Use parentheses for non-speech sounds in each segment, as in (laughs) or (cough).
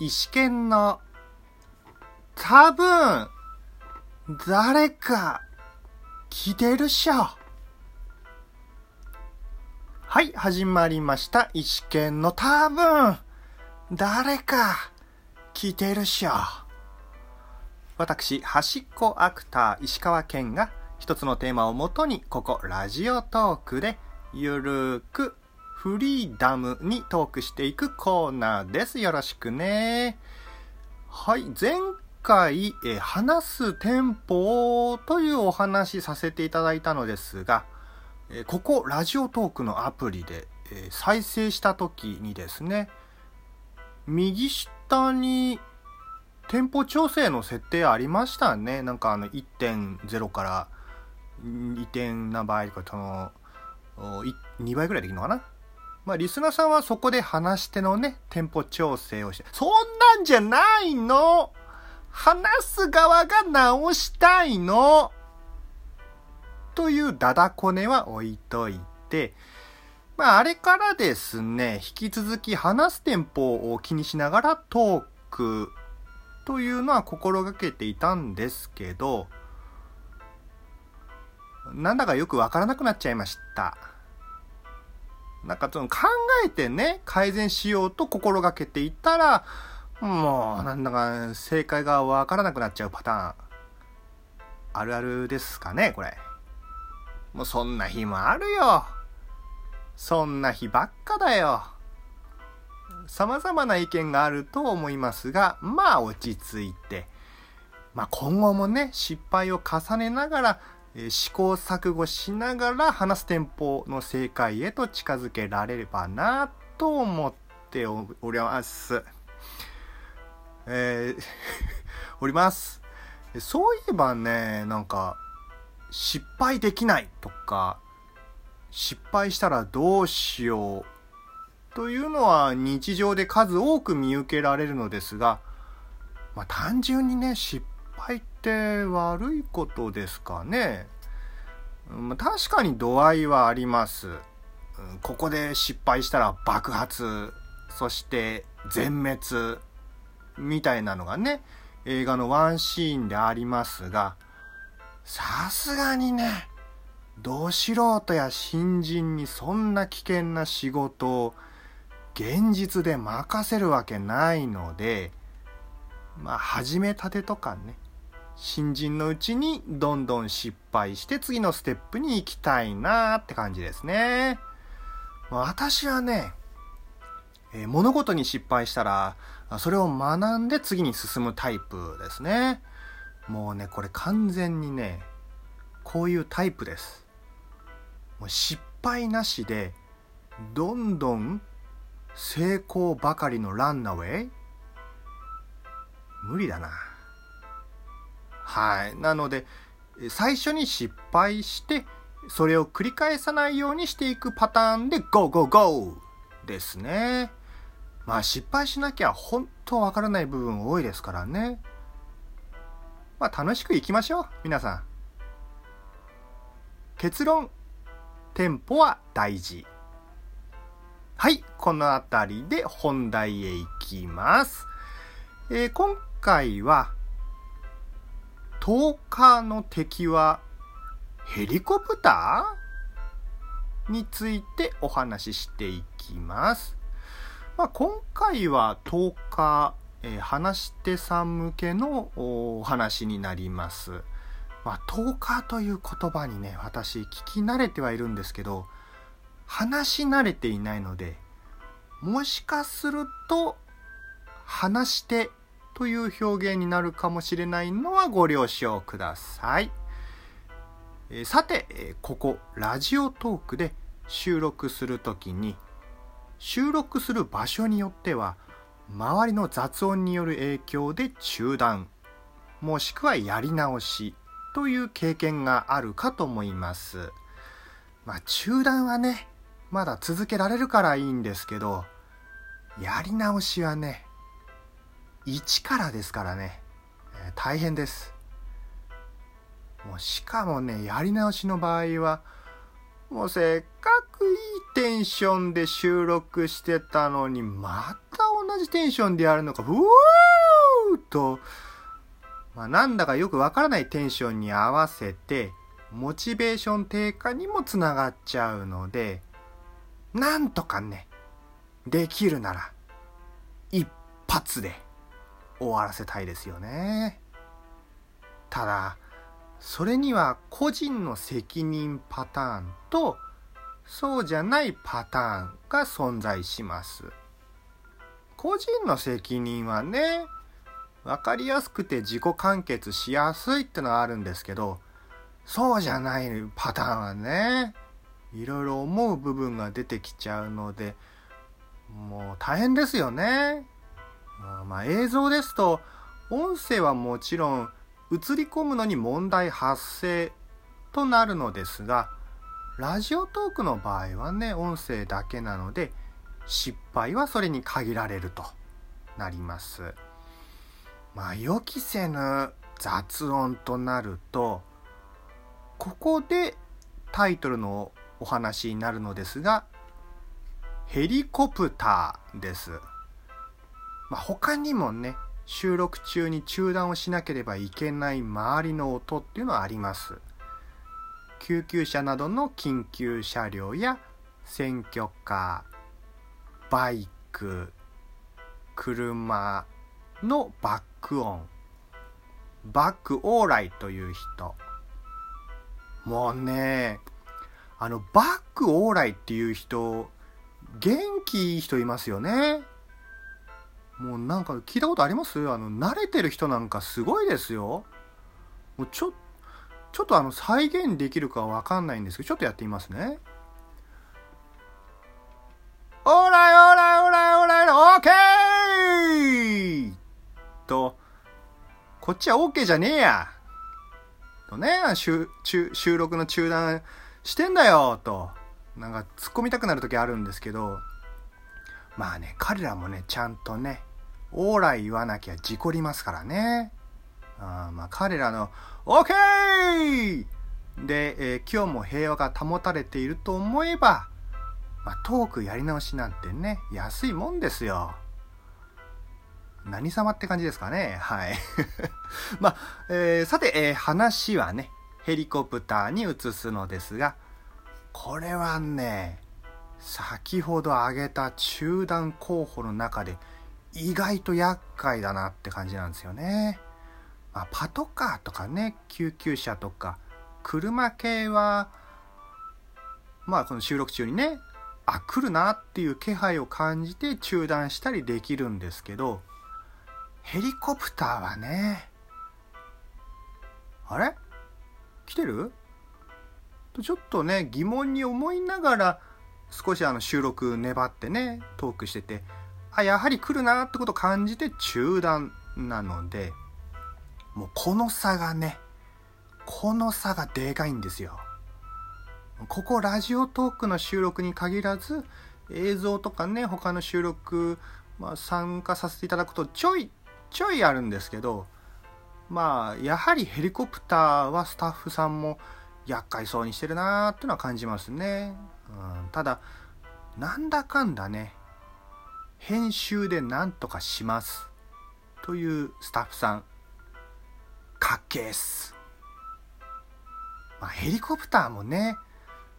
石剣の多分誰か来てるっしょ。はい、始まりました。石剣の多分誰か来てるっしょ。私、端っこアクター石川健が一つのテーマをもとにここラジオトークでゆるーくフリーダムにトークしていくコーナーです。よろしくね。はい、前回、え話す店舗というお話させていただいたのですが、えここラジオトークのアプリで、え再生した時にですね、右下に店舗調整の設定ありましたね。なんかあの1.0から2点何倍とかその2倍ぐらいできるのかな？まあ、リスナーさんはそこで話し手のね、テンポ調整をして、そんなんじゃないの？話す側が直したいの？というダダこねは置いといて、まあ、あれからですね、引き続き話すテンポを気にしながらトークというのは心がけていたんですけど、なんだかよくわからなくなっちゃいました。なんかその考えてね、改善しようと心がけていたら、もうなんだか正解がわからなくなっちゃうパターン。あるあるですかね、これ。もうそんな日もあるよ。そんな日ばっかだよ。様々な意見があると思いますが、まあ落ち着いて、まあ今後もね、失敗を重ねながら試行錯誤しながら話すテンポの正解へと近づけられればなと思っております。えー (laughs) おります。そういえばね、なんか、失敗できないとか、失敗したらどうしようというのは日常で数多く見受けられるのですが、まあ単純にね、失敗って悪いことですかね。確かに度合いはあります。ここで失敗したら爆発、そして全滅、みたいなのがね、映画のワンシーンでありますが、さすがにね、ど素人や新人にそんな危険な仕事を現実で任せるわけないので、まあ、始めたてとかね、新人のうちにどんどん失敗して次のステップに行きたいなって感じですね。私はね、えー、物事に失敗したら、それを学んで次に進むタイプですね。もうね、これ完全にね、こういうタイプです。もう失敗なしで、どんどん成功ばかりのランナウェイ？無理だな。はい。なので、最初に失敗して、それを繰り返さないようにしていくパターンで、ゴーゴーゴーですね。まあ失敗しなきゃ本当わからない部分多いですからね。まあ楽しくいきましょう。皆さん。結論。テンポは大事。はい。このあたりで本題へ行きます。えー、今回は、10日の敵はヘリコプターについてお話ししていきます。まあ、今回は10日、えー、話し手さん向けのお話になります。まあ、10日という言葉にね、私聞き慣れてはいるんですけど、話し慣れていないので、もしかすると、話してという表現になるかもしれないのはご了承ください。えさて、ここラジオトークで収録するときに収録する場所によっては周りの雑音による影響で中断もしくはやり直しという経験があるかと思います。まあ中断はねまだ続けられるからいいんですけどやり直しはね1からですからね、えー、大変です。もうしかもね、やり直しの場合は、もうせっかくいいテンションで収録してたのに、また同じテンションでやるのか、ふーと、まあ、なんだかよくわからないテンションに合わせて、モチベーション低下にもつながっちゃうので、なんとかね、できるなら、一発で。終わらせたいですよね。ただ、それには個人の責任パターンと、そうじゃないパターンが存在します。個人の責任はね、わかりやすくて自己完結しやすいってのはあるんですけど、そうじゃないパターンはね、いろいろ思う部分が出てきちゃうので、もう大変ですよね。まあ映像ですと、音声はもちろん映り込むのに問題発生となるのですが、ラジオトークの場合はね、音声だけなので、失敗はそれに限られるとなります。まあ、予期せぬ雑音となると、ここでタイトルのお話になるのですが、ヘリコプターです。まあ、他にもね、収録中に中断をしなければいけない周りの音っていうのはあります。救急車などの緊急車両や選挙カー、バイク、車のバック音、バックオーライという人。もうね、あの、バックオーライっていう人、元気いい人いますよね。もうなんか聞いたことあります？あの、慣れてる人なんかすごいですよ。もうちょちょっとあの再現できるかわかんないんですけど、ちょっとやってみますね。オーライオーライオーライオーライオーケーと、こっちは OK じゃねえや。とね、収収録の中断してんだよと、なんか突っ込みたくなる時あるんですけど、まあね、彼らもね、ちゃんとね、オーライ言わなきゃ事故りますからね。あまあ彼らの OK! で、えー、今日も平和が保たれていると思えば、まあ、トークやり直しなんてね、安いもんですよ。何様って感じですかね。はい。(laughs) まあ、えー、さて、えー、話はね、ヘリコプターに移すのですが、これはね、先ほど挙げた中断候補の中で意外と厄介だなって感じなんですよね。まあ、パトカーとかね救急車とか車系はまあこの収録中にねあ来るなっていう気配を感じて中断したりできるんですけどヘリコプターはねあれ？来てる？とちょっとね疑問に思いながら少しあの収録粘ってねトークしててあやはり来るなってことを感じて中断なのでもうこの差がね、この差がでかいんですよ。ここラジオトークの収録に限らず、映像とかね、他の収録、まあ、参加させていただくとちょい、ちょいあるんですけど、まあ、やはりヘリコプターはスタッフさんも厄介そうにしてるなーっていうのは感じますね。うん、ただ、なんだかんだね、編集でなんとかします。というスタッフさんかっけーっす。まあ、ヘリコプターもね、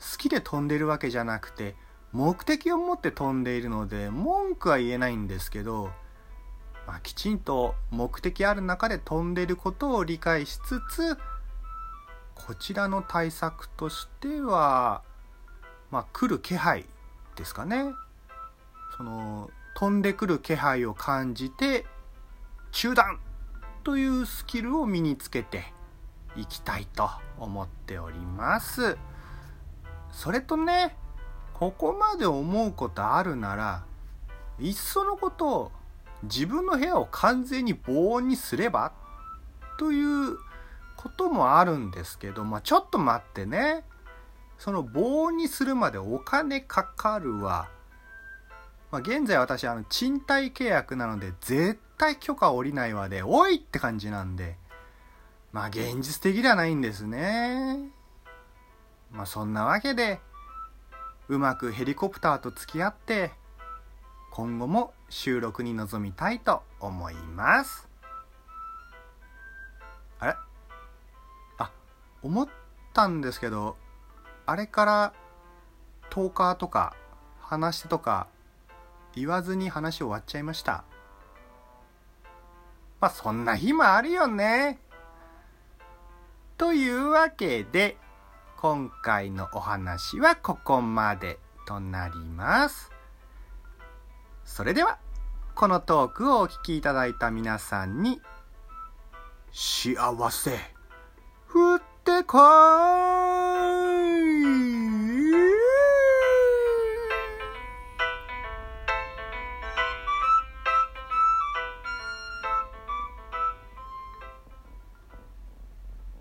好きで飛んでるわけじゃなくて、目的を持って飛んでいるので、文句は言えないんですけど、まあ、きちんと目的ある中で飛んでることを理解しつつ、こちらの対策としては、まあ、来る気配ですかね。その、飛んでくる気配を感じて、中断というスキルを身につけていきたいと思っております。それとね、ここまで思うことあるなら、いっそのこと自分の部屋を完全に防音にすればということもあるんですけど、まあ、ちょっと待ってね。その防音にするまでお金かかるわ。まあ、現在私、あの、賃貸契約なので、絶対許可下りないわで、おいって感じなんで、まあ、現実的ではないんですね。まあ、そんなわけで、うまくヘリコプターと付き合って、今後も収録に臨みたいと思いますあれ？あ思ったんですけどあれから10日とか話とか言わずに話終わっちゃいました。まあそんな日もあるよね。というわけで今回のお話はここまでとなります。それではこのトークをお聞きいただいた皆さんに幸せ降ってこい。